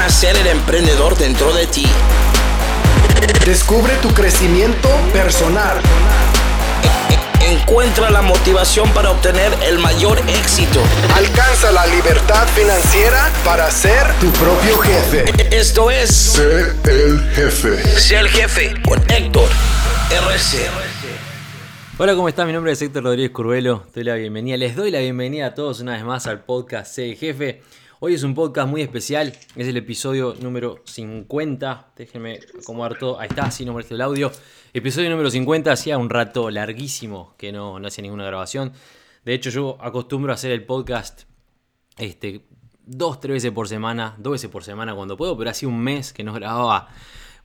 nacer el emprendedor dentro de ti. Descubre tu crecimiento personal. Encuentra la motivación para obtener el mayor éxito. Alcanza la libertad financiera para ser tu propio jefe. Esto es Sé el jefe. Sé el jefe con Héctor RC. Hola, ¿cómo están? Mi nombre es Héctor Rodríguez Curvelo. Doy la bienvenida. Les doy la bienvenida a todos una vez más al podcast Sé el Jefe. Hoy es un podcast muy especial. Es el episodio número 50. Déjenme acomodar todo. Ahí está, así no molesta el audio. Episodio número 50. Hacía un rato larguísimo que no, no hacía ninguna grabación. De hecho, yo acostumbro a hacer el podcast este, dos, tres veces por semana. Dos veces por semana cuando puedo. Pero hacía un mes que no grababa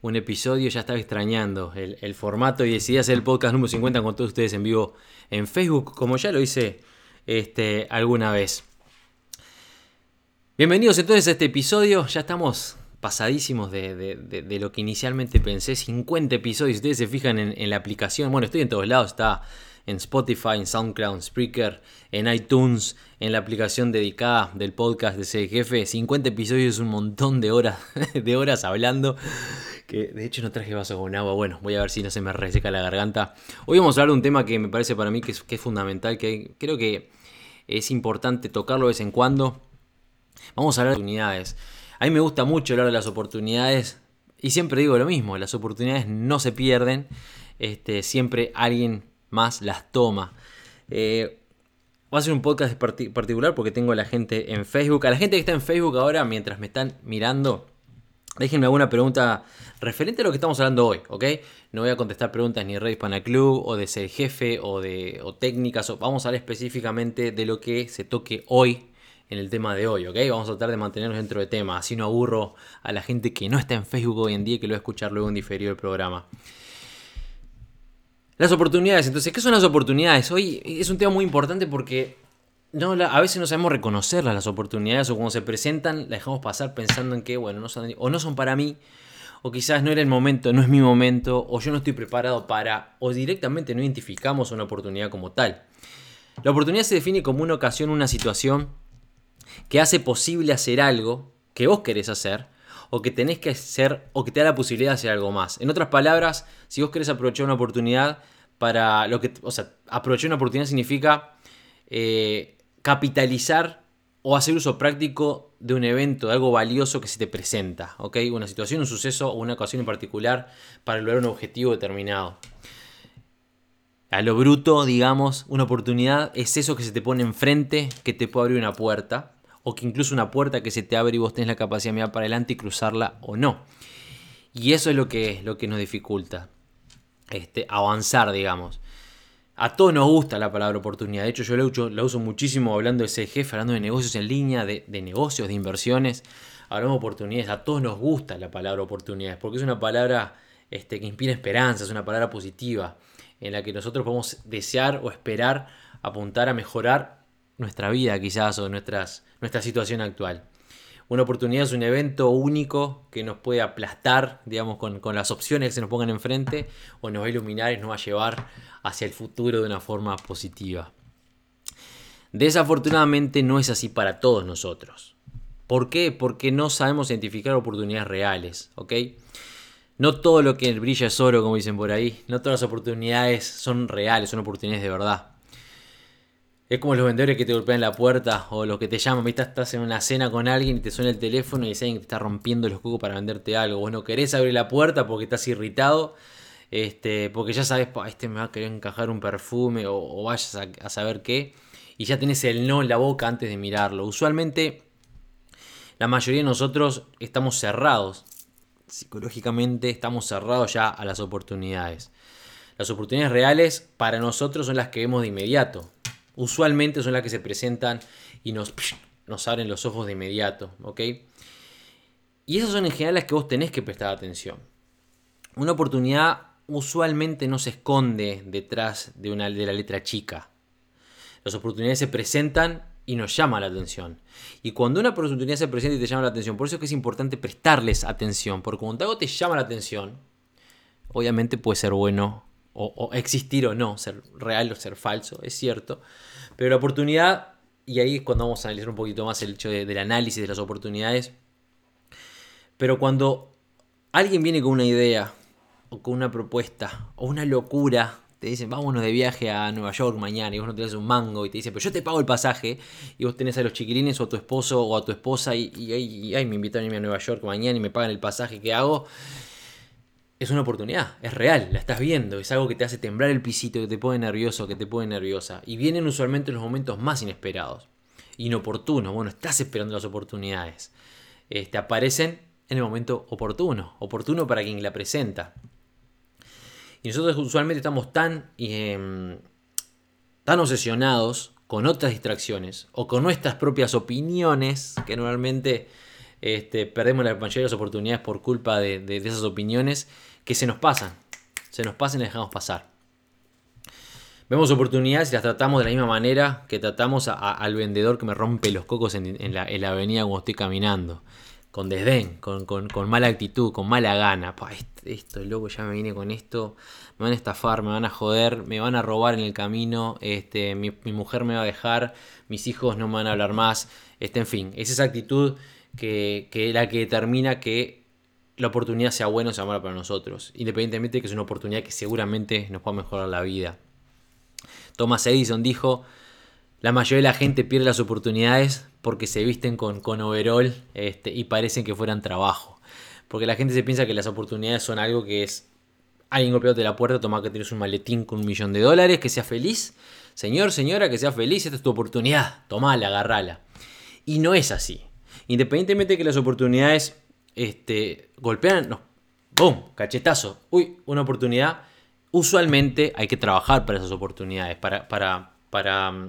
un episodio, ya estaba extrañando el, el, formato y decidí hacer el podcast número 50 con todos ustedes en vivo en Facebook, como ya lo hice este, alguna vez. Bienvenidos entonces a este episodio, ya estamos pasadísimos de, lo que inicialmente pensé, 50 episodios, si ustedes se fijan en, la aplicación, bueno, estoy en todos lados, está en Spotify, en SoundCloud, en Spreaker, en iTunes, en la aplicación dedicada del podcast de jefe, 50 episodios es un montón de horas, de horas hablando. Que de hecho no traje vaso con agua. Bueno, voy a ver si no se me reseca la garganta. Hoy vamos a hablar de un tema que me parece para mí que es fundamental, que creo que es importante tocarlo de vez en cuando. Vamos a hablar de oportunidades. A mí me gusta mucho hablar de las oportunidades y siempre digo lo mismo, las oportunidades no se pierden, este, siempre alguien más las toma. Eh, Voy a hacer un podcast particular porque tengo a la gente en Facebook. A la gente que está en Facebook ahora, mientras me están mirando, Déjenme alguna pregunta referente a lo que estamos hablando hoy, ¿ok? No voy a contestar preguntas ni de Red Hispana o de ser jefe o de técnicas. Vamos a hablar específicamente de lo que se toque hoy en el tema de hoy, ¿ok? Vamos a tratar de mantenernos dentro de tema. Así no aburro a la gente que no está en Facebook hoy en día y que lo va a escuchar luego en diferido el programa. Las oportunidades, entonces, ¿qué son las oportunidades? Hoy es un tema muy importante porque no, a veces no sabemos reconocerlas las oportunidades o cuando se presentan las dejamos pasar pensando en que, bueno, no son, o no son para mí, o quizás no era el momento, no es mi momento, o yo no estoy preparado para, o directamente no identificamos una oportunidad como tal. La oportunidad se define como una ocasión, una situación que hace posible hacer algo que vos querés hacer, o que tenés que hacer, o que te da la posibilidad de hacer algo más. En otras palabras, si vos querés aprovechar una oportunidad para lo que, o sea, aprovechar una oportunidad significa... Eh, capitalizar o hacer uso práctico de un evento, de algo valioso que se te presenta, ¿ok? Una situación, un suceso o una ocasión en particular para lograr un objetivo determinado. A lo bruto, digamos, una oportunidad es eso que se te pone enfrente, que te puede abrir una puerta, o que incluso una puerta que se te abre y vos tenés la capacidad de mirar para adelante y cruzarla o no. Y eso es lo que, lo que nos dificulta este, avanzar, digamos. A todos nos gusta la palabra oportunidad. De hecho, yo la uso, uso muchísimo hablando de ese jefe, hablando de negocios en línea, de, de, negocios, de inversiones. Hablamos de oportunidades. A todos nos gusta la palabra oportunidades porque es una palabra este, que inspira esperanza, es una palabra positiva en la que nosotros podemos desear o esperar apuntar a mejorar nuestra vida quizás o nuestras, nuestra situación actual. Una oportunidad es un evento único que nos puede aplastar, digamos, con, con, las opciones que se nos pongan enfrente, o nos va a iluminar y nos va a llevar hacia el futuro de una forma positiva. Desafortunadamente no es así para todos nosotros. ¿Por qué? Porque no sabemos identificar oportunidades reales, ¿ok? No todo lo que brilla es oro, como dicen por ahí. No todas las oportunidades son reales, son oportunidades de verdad. Es como los vendedores que te golpean la puerta o los que te llaman, ¿viste? estás en una cena con alguien y te suena el teléfono y dicen que te está rompiendo los cucos para venderte algo. Vos no querés abrir la puerta porque estás irritado, este, porque ya sabes, este me va a querer encajar un perfume o, vayas a, a, saber qué, y ya tenés el no en la boca antes de mirarlo. Usualmente la mayoría de nosotros estamos cerrados, psicológicamente estamos cerrados ya a las oportunidades. Las oportunidades reales para nosotros son las que vemos de inmediato usualmente son las que se presentan y nos, nos abren los ojos de inmediato, ¿ok? Y esas son en general las que vos tenés que prestar atención. Una oportunidad usualmente no se esconde detrás de, una, de la letra chica. Las oportunidades se presentan y nos llama la atención. Y cuando una oportunidad se presenta y te llama la atención, por eso es que es importante prestarles atención, porque cuando algo te llama la atención, obviamente puede ser bueno o, existir o no, ser real o ser falso, es cierto. Pero la oportunidad, y ahí es cuando vamos a analizar un poquito más el hecho de, del análisis de las oportunidades, Pero cuando alguien viene con una idea, o con una propuesta, o una locura, te dicen, vámonos de viaje a Nueva York mañana, y vos no tenés un mango, y te dicen, pero yo te pago el pasaje, y vos tenés a los chiquilines o a tu esposo o a tu esposa, y, ay, me invitan a irme a Nueva York mañana y me pagan el pasaje, ¿qué hago? Es una oportunidad, es real, la estás viendo, es algo que te hace temblar el pisito, que te pone nervioso, que te pone nerviosa. Y vienen usualmente en los momentos más inesperados, inoportunos. Bueno, estás esperando las oportunidades. Este, aparecen en el momento oportuno, oportuno para quien la presenta. Y nosotros usualmente estamos tan, em, tan obsesionados con otras distracciones o con nuestras propias opiniones, que normalmente este, perdemos la mayoría de las oportunidades por culpa de, esas opiniones, que se nos pasan, se nos pasan y las dejamos pasar. Vemos oportunidades y las tratamos de la misma manera que tratamos al vendedor que me rompe los cocos en, la, avenida cuando estoy caminando con desdén, con, mala actitud, con mala gana. Pa, esto, loco, ya me vine con esto, me van a estafar, me van a joder, me van a robar en el camino, este, mi, mujer me va a dejar, mis hijos no me van a hablar más, este, en fin, es esa actitud que, la que determina que la oportunidad sea buena o sea mala para nosotros, independientemente de que es una oportunidad que seguramente nos pueda mejorar la vida. Thomas Edison dijo, la mayoría de la gente pierde las oportunidades porque se visten con, con overall este, y parecen que fueran trabajo. Porque la gente se piensa que las oportunidades son algo que es alguien golpeándote la puerta, toma que tienes un maletín con un millón de dólares, que sea feliz. Señor, señora, que sea feliz, esta es tu oportunidad, tomala, agarrala. Y no es así. Independientemente de que las oportunidades este, golpean, no. Cachetazo. Uy, una oportunidad. Usualmente hay que trabajar para esas oportunidades, para, para, para,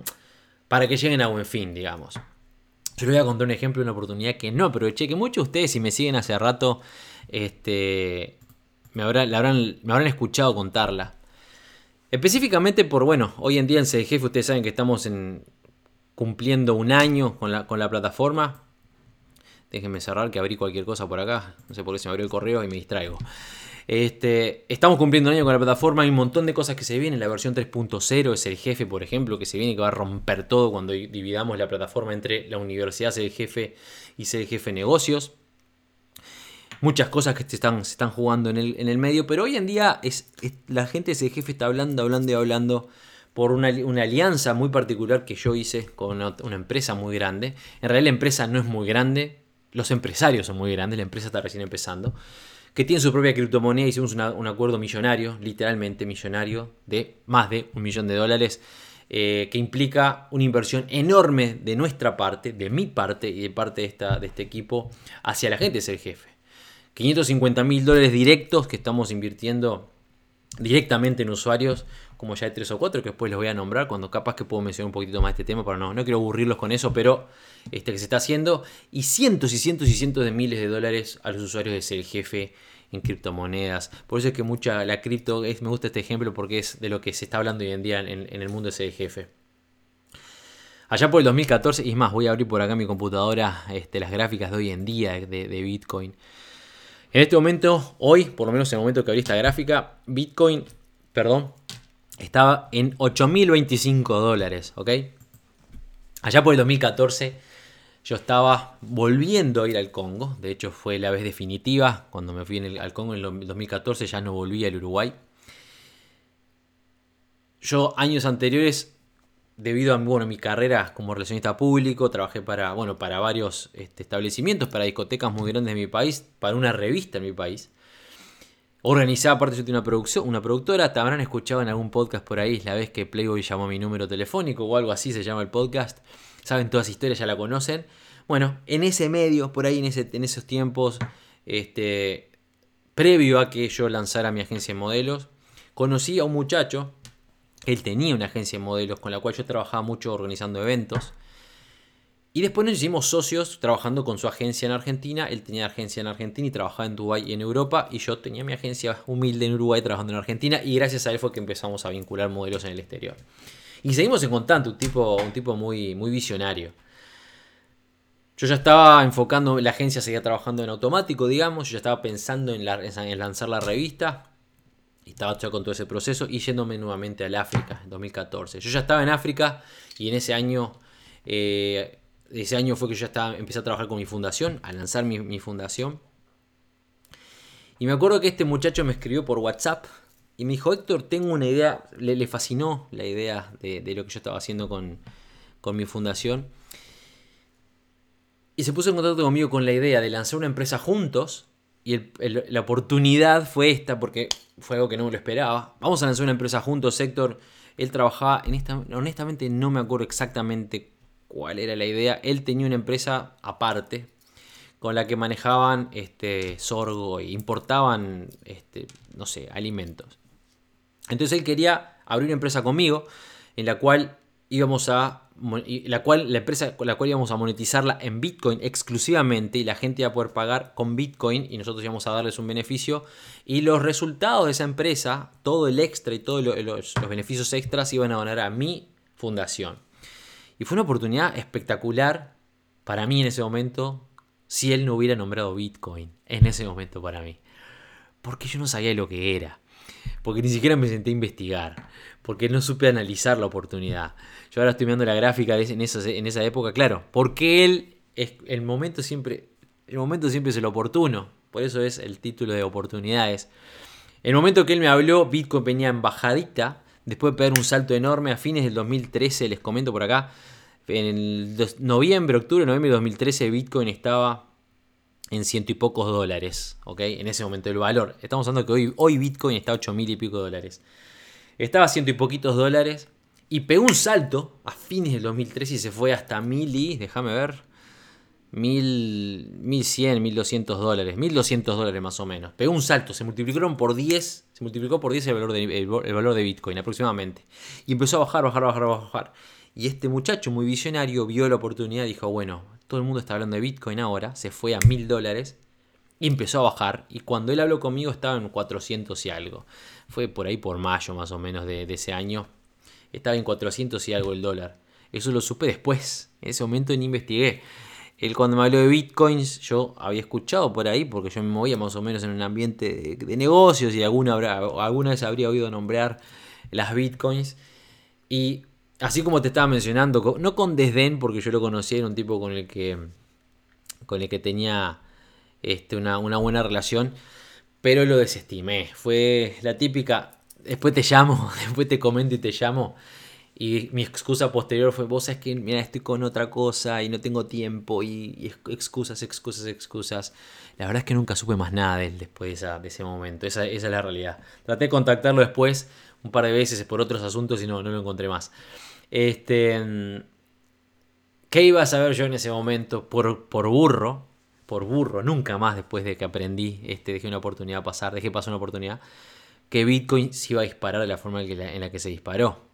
para que lleguen a buen fin, digamos. Yo les voy a contar un ejemplo de una oportunidad que no aproveché, que muchos de ustedes, si me siguen hace rato, este, me, habrán, me habrán escuchado contarla. Específicamente por, bueno, hoy en día en CDGF ustedes saben que estamos en, cumpliendo un año con la, con la plataforma. Déjenme cerrar que abrí cualquier cosa por acá. No sé por qué se me abrió el correo y me distraigo. Este, estamos cumpliendo un año con la plataforma, hay un montón de cosas que se vienen. La versión 3.0 es el jefe, por ejemplo, que se viene que va a romper todo cuando dividamos la plataforma entre la universidad ser el jefe y ser el jefe negocios. Muchas cosas que se están, se están jugando en el, medio, pero hoy en día es, la gente de jefe está hablando, hablando y hablando por una, alianza muy particular que yo hice con una, una empresa muy grande. En realidad la empresa no es muy grande, los empresarios son muy grandes, la empresa está recién empezando que tiene su propia criptomoneda. Hicimos un acuerdo millonario, literalmente millonario, de más de un millón de dólares, eh, que implica una inversión enorme de nuestra parte, de mi parte y de parte de, esta, de este equipo, hacia la gente, es el jefe. 550 mil dólares directos que estamos invirtiendo directamente en usuarios, como ya hay tres o cuatro que después les voy a nombrar, cuando capaz que puedo mencionar un poquito más este tema, pero no, no quiero aburrirlos con eso, pero este que se está haciendo, y cientos y cientos y cientos de miles de dólares a los usuarios de ser el jefe en criptomonedas. Por eso es que mucha la cripto, es, me gusta este ejemplo porque es de lo que se está hablando hoy en día en, el mundo de ser el jefe. Allá por el 2014, y es más, voy a abrir por acá mi computadora este, las gráficas de hoy en día de Bitcoin. En este momento, hoy, por lo menos en el momento que abrí esta gráfica, Bitcoin, perdón, estaba en 8.025 dólares, ¿ok? Allá por el 2014 yo estaba volviendo a ir al Congo, de hecho fue la vez definitiva, cuando me fui al Congo en el 2014 ya no volví al Uruguay. Yo años anteriores, debido a bueno, mi carrera como relacionista público, trabajé para, bueno, para varios este, establecimientos, para discotecas muy grandes de mi país, para una revista en mi país. Organizaba aparte yo tenía una producción, una productora, te habrán escuchado en algún podcast por ahí, la vez que Playboy llamó mi número telefónico o algo así se llama el podcast. Saben todas historias, ya la conocen. Bueno, en ese medio, por ahí en, ese, en esos tiempos, este, previo a que yo lanzara mi agencia de modelos, conocí a un muchacho, él tenía una agencia de modelos con la cual yo trabajaba mucho organizando eventos. Y después nos hicimos socios trabajando con su agencia en Argentina. Él tenía agencia en Argentina y trabajaba en Dubái y en Europa. Y yo tenía mi agencia humilde en Uruguay trabajando en Argentina. Y gracias a él fue que empezamos a vincular modelos en el exterior. Y seguimos en contacto, un tipo, un tipo muy, muy visionario. Yo ya estaba enfocando, la agencia seguía trabajando en automático, digamos. Yo ya estaba pensando en, lanzar la revista. Y estaba ya con todo ese proceso y yéndome nuevamente al África en 2014. Yo ya estaba en África y en ese año eh, ese año fue que yo estaba, empecé a trabajar con mi fundación, a lanzar mi, fundación. Y me acuerdo que este muchacho me escribió por WhatsApp y me dijo, Héctor, tengo una idea, le, fascinó la idea de, lo que yo estaba haciendo con, mi fundación. Y se puso en contacto conmigo con la idea de lanzar una empresa juntos. Y la oportunidad fue esta, porque fue algo que no me lo esperaba. Vamos a lanzar una empresa juntos, Héctor. Él trabajaba en esta, honestamente no me acuerdo exactamente cuál era la idea. Él tenía una empresa aparte, con la que manejaban este, sorgo e importaban, este, no sé, alimentos. Entonces él quería abrir una empresa conmigo en la cual íbamos a la cual la empresa con la cual íbamos a monetizarla en Bitcoin exclusivamente y la gente iba a poder pagar con Bitcoin y nosotros íbamos a darles un beneficio y los resultados de esa empresa, todo el extra y todos los, los beneficios extras iban a donar a mi fundación. Y fue una oportunidad espectacular para mí en ese momento si él no hubiera nombrado Bitcoin en ese momento para mí. Porque yo no sabía lo que era. Porque ni siquiera me senté a investigar. Porque no supe analizar la oportunidad. Yo ahora estoy viendo la gráfica en, esa, en esa época, claro. Porque él, es, el momento siempre, el momento siempre es el oportuno. Por eso es el título de oportunidades. El momento que él me habló, Bitcoin venía en bajadita. Después de pegar un salto enorme a fines del 2013, les comento por acá, en el noviembre, octubre, noviembre de 2013 Bitcoin estaba en ciento y pocos dólares, ¿ok? En ese momento el valor. Estamos hablando que hoy, hoy Bitcoin está a 8 mil y pico dólares. Estaba a ciento y poquitos dólares y pegó un salto a fines del 2013 y se fue hasta mil y, déjame ver, mil, mil cien, mil doscientos dólares, mil doscientos dólares más o menos. Pegó un salto, se multiplicaron por 10, se multiplicó por 10 el valor de, el valor de Bitcoin aproximadamente. Y empezó a bajar, bajar, bajar, bajar. Y este muchacho muy visionario vio la oportunidad y dijo, bueno, todo el mundo está hablando de Bitcoin ahora, se fue a mil dólares y empezó a bajar. Y cuando él habló conmigo estaba en 400 y algo. Fue por ahí por mayo más o menos de, ese año. Estaba en 400 y algo el dólar. Eso lo supe después. En ese momento ni investigué. Él cuando me habló de bitcoins, yo había escuchado por ahí, porque yo me movía más o menos en un ambiente de, negocios y alguna, alguna vez habría oído nombrar las bitcoins. Y así como te estaba mencionando, no con desdén, porque yo lo conocía, era un tipo con el que, con el que tenía este, una, buena relación, pero lo desestimé. Fue la típica, después te llamo, después te comento y te llamo. Y mi excusa posterior fue, vos sabés que, mira, estoy con otra cosa y no tengo tiempo y, excusas, excusas, excusas. La verdad es que nunca supe más nada de él después de, ese momento. Esa, esa, es la realidad. Traté de contactarlo después un par de veces por otros asuntos y no, no lo encontré más. Este, ¿Qué iba a saber yo en ese momento? Por, por burro, por burro, nunca más después de que aprendí, este, dejé una oportunidad pasar, dejé pasar una oportunidad, que Bitcoin se iba a disparar de la forma en la que se disparó.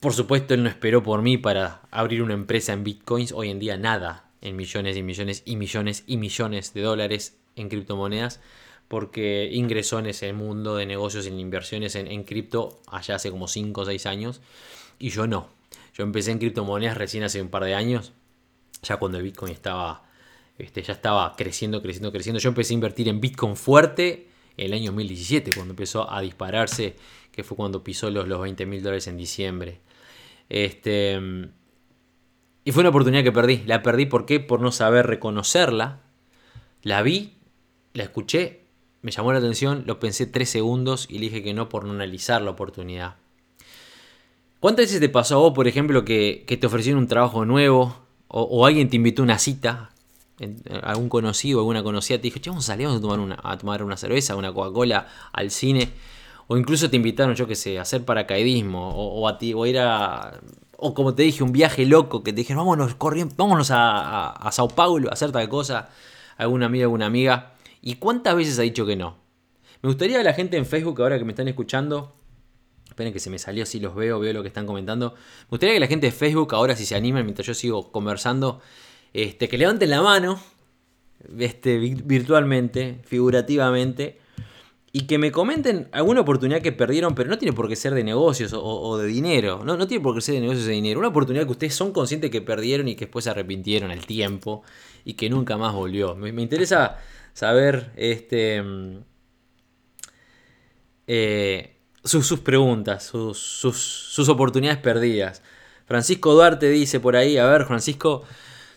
Por supuesto, él no esperó por mí para abrir una empresa en Bitcoins. Hoy en día nada en millones y millones y millones y millones de dólares en criptomonedas porque ingresó en ese mundo de negocios y inversiones en, en cripto allá hace como 5 o 6 años y yo no. Yo empecé en criptomonedas recién hace un par de años, ya cuando el Bitcoin estaba, este, ya estaba creciendo, creciendo, creciendo. Yo empecé a invertir en Bitcoin fuerte el año 2017, cuando empezó a dispararse, que fue cuando pisó los, los 20 mil dólares en diciembre. Este, y fue una oportunidad que perdí. La perdí ¿por qué? Por no saber reconocerla. La vi, la escuché, me llamó la atención, lo pensé tres segundos y dije que no por no analizar la oportunidad. ¿Cuántas veces te pasó a vos, por ejemplo, que, te ofrecieron un trabajo nuevo o, alguien te invitó a una cita? algún conocido, alguna conocida te dijo, che, vamos a salir a tomar una, a tomar una cerveza, una Coca-Cola, al cine. O incluso te invitaron, yo qué sé, a hacer paracaidismo. O, a ti, o ir a. O como te dije, un viaje loco que te dijeron, vámonos corriendo, vámonos a, a, Sao Paulo a hacer tal cosa. Alguna amiga, alguna amiga. ¿Y cuántas veces ha dicho que no? Me gustaría que la gente en Facebook, ahora que me están escuchando, Esperen que se me salió, si los veo, veo lo que están comentando. Me gustaría que la gente de Facebook, ahora si se animan, mientras yo sigo conversando, este, que levanten la mano, este, virtualmente, figurativamente, y que me comenten alguna oportunidad que perdieron, pero no tiene por qué ser de negocios o, de dinero. No, no tiene por qué ser de negocios o de dinero. Una oportunidad que ustedes son conscientes que perdieron y que después se arrepintieron al tiempo y que nunca más volvió. Me, me interesa saber este. Mm, eh, sus, preguntas, sus, sus, oportunidades perdidas. Francisco Duarte dice por ahí, a ver, Francisco,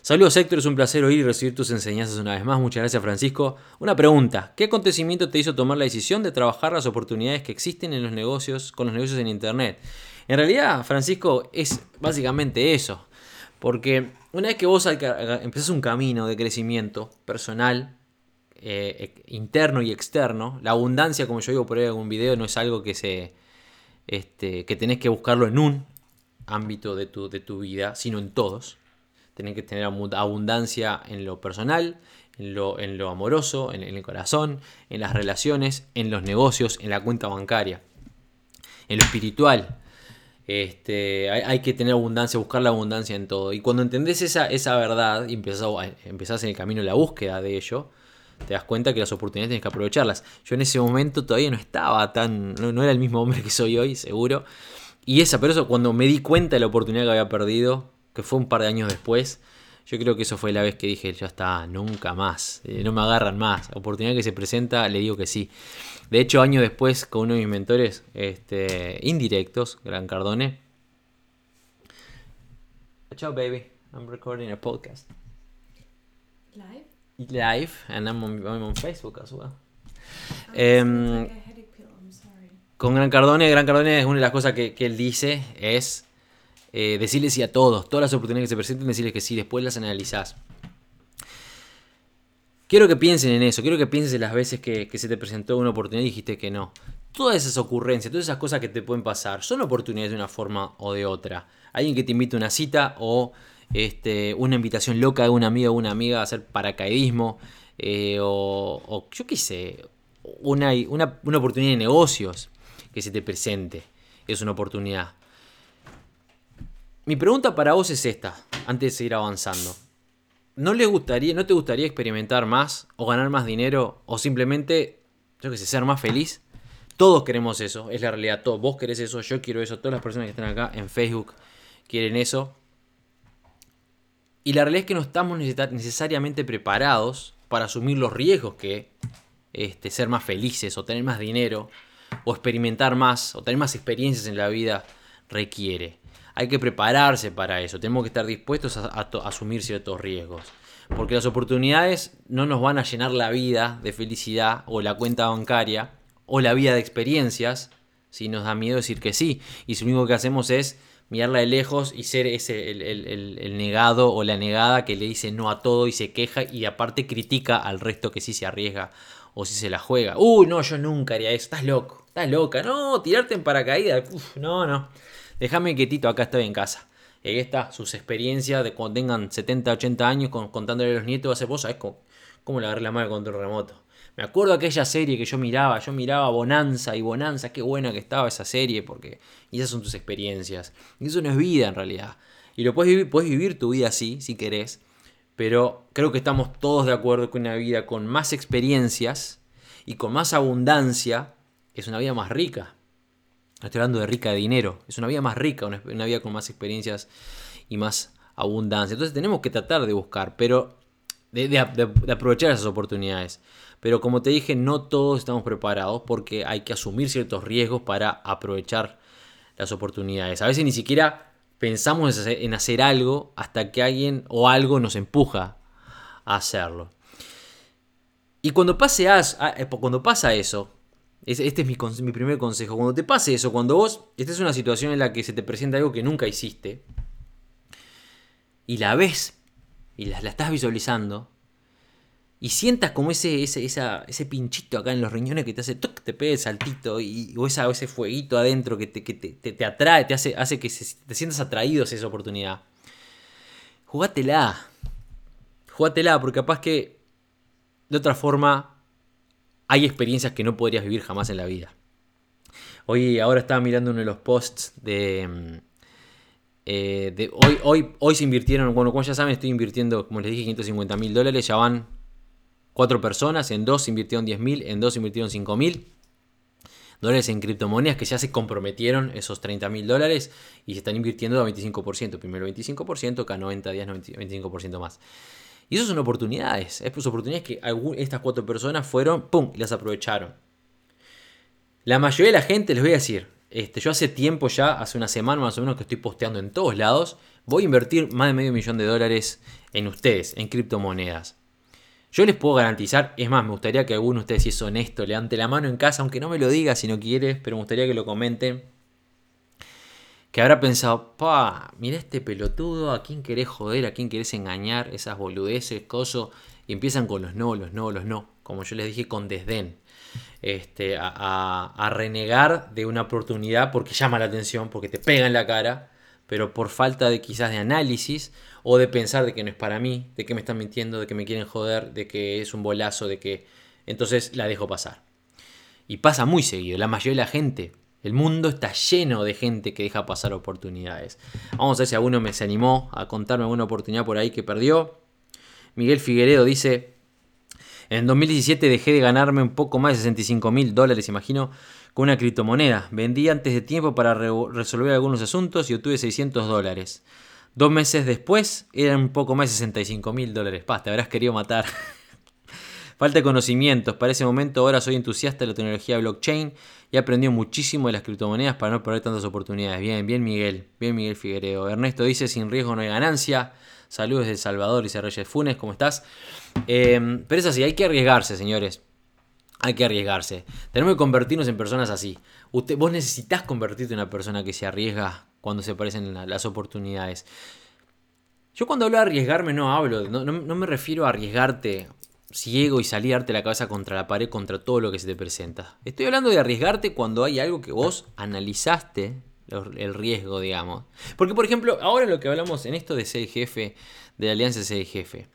Saludos Héctor, es un placer oír y recibir tus enseñanzas una vez más. Muchas gracias Francisco. Una pregunta, ¿qué acontecimiento te hizo tomar la decisión de trabajar las oportunidades que existen en los negocios, con los negocios en Internet? En realidad, Francisco, es básicamente eso. Porque una vez que vos empezás un camino de crecimiento personal, eh, interno y externo, la abundancia, como yo digo por ahí en algún video, no es algo que se este, que tenés que buscarlo en un ámbito de tu, de tu vida, sino en todos. Tenés que tener abundancia en lo personal, en lo, en lo amoroso, en, el corazón, en las relaciones, en los negocios, en la cuenta bancaria, en lo espiritual. Este, hay, que tener abundancia, buscar la abundancia en todo. Y cuando entendés esa, esa verdad y empezás, en el camino de la búsqueda de ello, te das cuenta que las oportunidades tienes que aprovecharlas. Yo en ese momento todavía no estaba tan, no, no, era el mismo hombre que soy hoy, seguro. Y esa, pero eso cuando me di cuenta de la oportunidad que había perdido, que fue un par de años después, yo creo que eso fue la vez que dije, ya está, nunca más, eh, no me agarran más. Oportunidad que se presenta, le digo que sí. De hecho, años después, con uno de mis mentores este, indirectos, Gran Cardone. Chao, baby. I'm recording a podcast. Live? Live, and I'm on, Facebook as well. Em, con Gran Cardone, Gran Cardone es una de las cosas que, que él dice, es eh, decirles sí a todos, todas las oportunidades que se presenten, decirles que sí, después las analizás. Quiero que piensen en eso, quiero que pienses en las veces que, se te presentó una oportunidad y dijiste que no. Todas esas ocurrencias, todas esas cosas que te pueden pasar, son oportunidades de una forma o de otra. Alguien que te invita a una cita o este, una invitación loca de un amigo o una amiga a hacer paracaidismo eh, o, yo qué sé, una, una, una oportunidad de negocios que se te presente. Es una oportunidad. Mi pregunta para vos es esta, antes de seguir avanzando. ¿No, les gustaría, ¿No te gustaría experimentar más o ganar más dinero o simplemente, yo qué ser más feliz? Todos queremos eso, es la realidad. Todos, vos querés eso, yo quiero eso, todas las personas que están acá en Facebook quieren eso. Y la realidad es que no estamos necesariamente preparados para asumir los riesgos que este, ser más felices o tener más dinero o experimentar más o tener más experiencias en la vida requiere hay que prepararse para eso, tenemos que estar dispuestos a, asumir ciertos riesgos. Porque las oportunidades no nos van a llenar la vida de felicidad o la cuenta bancaria o la vida de experiencias si nos da miedo decir que sí. Y si lo único que hacemos es mirarla de lejos y ser ese el, negado o la negada que le dice no a todo y se queja y aparte critica al resto que sí se arriesga o si se la juega. Uy, no, yo nunca haría eso, estás loco, estás loca, no, tirarte en paracaídas, no, no déjame quietito, acá estoy en casa. Y ahí está, sus experiencias de cuando tengan 70, 80 años contándole a los nietos, hace vos sabés cómo, le agarré la mano con control remoto. Me acuerdo aquella serie que yo miraba, yo miraba Bonanza y Bonanza, qué buena que estaba esa serie, porque esas son tus experiencias. Y eso no es vida en realidad. Y lo puedes vivir, puedes vivir tu vida así, si querés, pero creo que estamos todos de acuerdo que una vida con más experiencias y con más abundancia es una vida más rica. Estoy hablando de rica de dinero. Es una vida más rica, una, vida con más experiencias y más abundancia. Entonces tenemos que tratar de buscar, pero de, aprovechar esas oportunidades. Pero como te dije, no todos estamos preparados porque hay que asumir ciertos riesgos para aprovechar las oportunidades. A veces ni siquiera pensamos en hacer algo hasta que alguien o algo nos empuja a hacerlo. Y cuando, pase eh, cuando pasa eso, este es mi, mi, primer consejo. Cuando te pase eso, cuando vos estés en una situación en la que se te presenta algo que nunca hiciste, y la ves, y la, estás visualizando, y sientas como ese, ese, ese pinchito acá en los riñones que te hace, te pega el saltito, y, o, esa, ese fueguito adentro que, te, que te, atrae, te hace, hace que te sientas atraído a esa oportunidad. Jugátela. Jugátela, porque capaz que de otra forma hay experiencias que no podrías vivir jamás en la vida. Hoy, ahora estaba mirando uno de los posts de... Mm, eh, hoy, hoy, hoy se invirtieron, bueno, como ya saben, estoy invirtiendo, como les dije, 550 mil dólares, ya van cuatro personas, en dos invirtieron 10 mil, en dos se invirtieron 5 mil dólares en criptomonedas que ya se comprometieron esos 30 mil dólares y se están invirtiendo a 25%, primero 25%, cada 90 días 25% más. Y eso son oportunidades. Es oportunidades que estas cuatro personas fueron, ¡pum! y las aprovecharon. La mayoría de la gente, les voy a decir, este, yo hace tiempo ya, hace una semana más o menos que estoy posteando en todos lados, voy a invertir más de medio millón de dólares en ustedes, en criptomonedas. Yo les puedo garantizar, es más, me gustaría que alguno de ustedes, si es honesto, levante la mano en casa, aunque no me lo diga si no quiere, pero me gustaría que lo comenten. Que habrá pensado, pa, mira este pelotudo, a quién querés joder, a quién querés engañar, esas boludeces, coso. Y empiezan con los no, los no, los no. Como yo les dije, con desdén. Este, a, a renegar de una oportunidad porque llama la atención, porque te pega en la cara, pero por falta de quizás de análisis o de pensar de que no es para mí, de que me están mintiendo, de que me quieren joder, de que es un bolazo, de que... Entonces la dejo pasar. Y pasa muy seguido, la mayoría de la gente. El mundo está lleno de gente que deja pasar oportunidades. Vamos a ver si alguno me se animó a contarme alguna oportunidad por ahí que perdió. Miguel Figueredo dice, en 2017 dejé de ganarme un poco más de 65 mil dólares, imagino, con una criptomoneda. Vendí antes de tiempo para resolver algunos asuntos y obtuve 600 dólares. Dos meses después eran un poco más de 65 mil dólares. Paz, te habrás querido matar. Falta de conocimientos. Para ese momento ahora soy entusiasta de la tecnología blockchain y he aprendido muchísimo de las criptomonedas para no perder tantas oportunidades. Bien, bien Miguel. Bien Miguel Figueredo. Ernesto dice, sin riesgo no hay ganancia. Saludos de El Salvador, dice Reyes Funes, ¿cómo estás? Em, pero es así, hay que arriesgarse, señores. Hay que arriesgarse. Tenemos que convertirnos en personas así. Usted, vos necesitas convertirte en una persona que se arriesga cuando se aparecen las oportunidades. Yo cuando hablo de arriesgarme no hablo, no, no, me refiero a arriesgarte ciego y salir darte la cabeza contra la pared, contra todo lo que se te presenta. Estoy hablando de arriesgarte cuando hay algo que vos analizaste, el riesgo, digamos. Porque, por ejemplo, ahora lo que hablamos en esto de ser jefe, de la alianza ser jefe.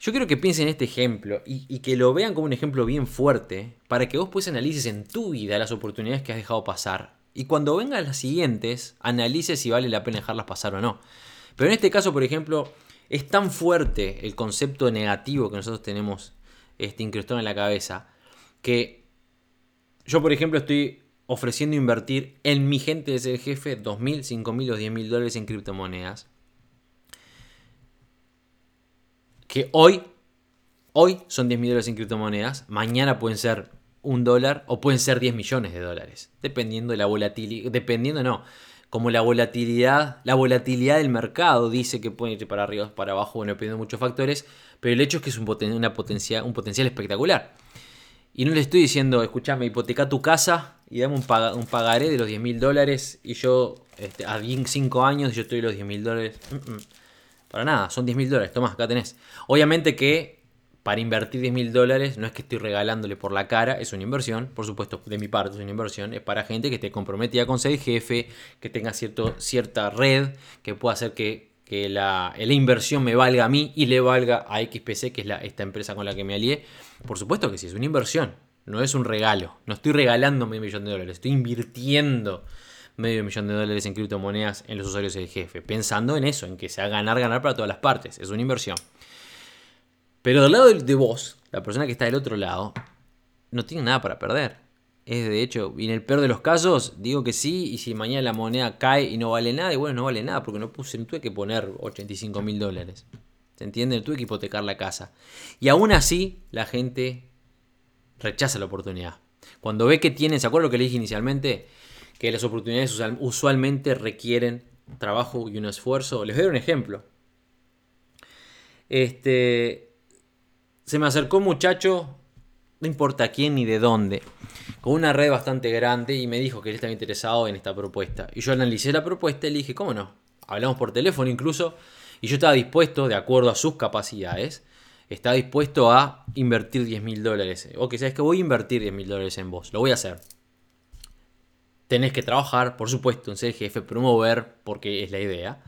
Yo quiero que piensen en este ejemplo y, que lo vean como un ejemplo bien fuerte para que vos pues analices en tu vida las oportunidades que has dejado pasar y cuando vengan las siguientes, analice si vale la pena dejarlas pasar o no. Pero en este caso, por ejemplo, es tan fuerte el concepto negativo que nosotros tenemos este, incrustado en la cabeza que yo, por ejemplo, estoy ofreciendo invertir en mi gente de ser jefe 2.000, 5.000 o 10.000 dólares en criptomonedas. Que hoy, hoy son 10.000 dólares en criptomonedas, mañana pueden ser un dólar o pueden ser 10 millones de dólares, dependiendo de la volatilidad, dependiendo no, como la volatilidad, la volatilidad del mercado dice que puede ir para arriba, para abajo, bueno, dependiendo de muchos factores, pero el hecho es que es un, una potencia, un potencial espectacular. Y no le estoy diciendo, escúchame, hipoteca tu casa y dame un, un pagaré de los 10 mil dólares y yo este, a 5 años yo estoy los 10 mil dólares. Para nada, son 10 mil dólares, tomás, acá tenés. Obviamente que para invertir 10 mil dólares no es que estoy regalándole por la cara, es una inversión, por supuesto, de mi parte es una inversión, es para gente que esté comprometida con ser jefe, que tenga cierto, cierta red, que pueda hacer que, la, inversión me valga a mí y le valga a XPC, que es la, esta empresa con la que me alié. Por supuesto que sí, es una inversión, no es un regalo, no estoy regalando medio millón de dólares, estoy invirtiendo medio millón de dólares en criptomonedas en los usuarios del jefe, pensando en eso, en que sea ganar, ganar para todas las partes, es una inversión. Pero del lado de vos, la persona que está del otro lado, no tiene nada para perder. Es de hecho, y en el peor de los casos, digo que sí, y si mañana la moneda cae y no vale nada, y bueno, no vale nada, porque no puse, no tuve que poner 85 mil dólares. ¿Se entiende? Tuve que hipotecar la casa. Y aún así, la gente rechaza la oportunidad. Cuando ve que tienen, ¿se acuerdan lo que le dije inicialmente? Que las oportunidades usualmente requieren trabajo y un esfuerzo. Les voy a dar un ejemplo. Este, se me acercó un muchacho, no importa quién ni de dónde, con una red bastante grande y me dijo que él estaba interesado en esta propuesta. Y yo analicé la propuesta y le dije, ¿cómo no? Hablamos por teléfono incluso y yo estaba dispuesto, de acuerdo a sus capacidades, estaba dispuesto a invertir 10 mil dólares. Ok, sabes que voy a invertir 10 mil dólares en vos, lo voy a hacer. Tenés que trabajar, por supuesto, en ser jefe, promover, porque es la idea.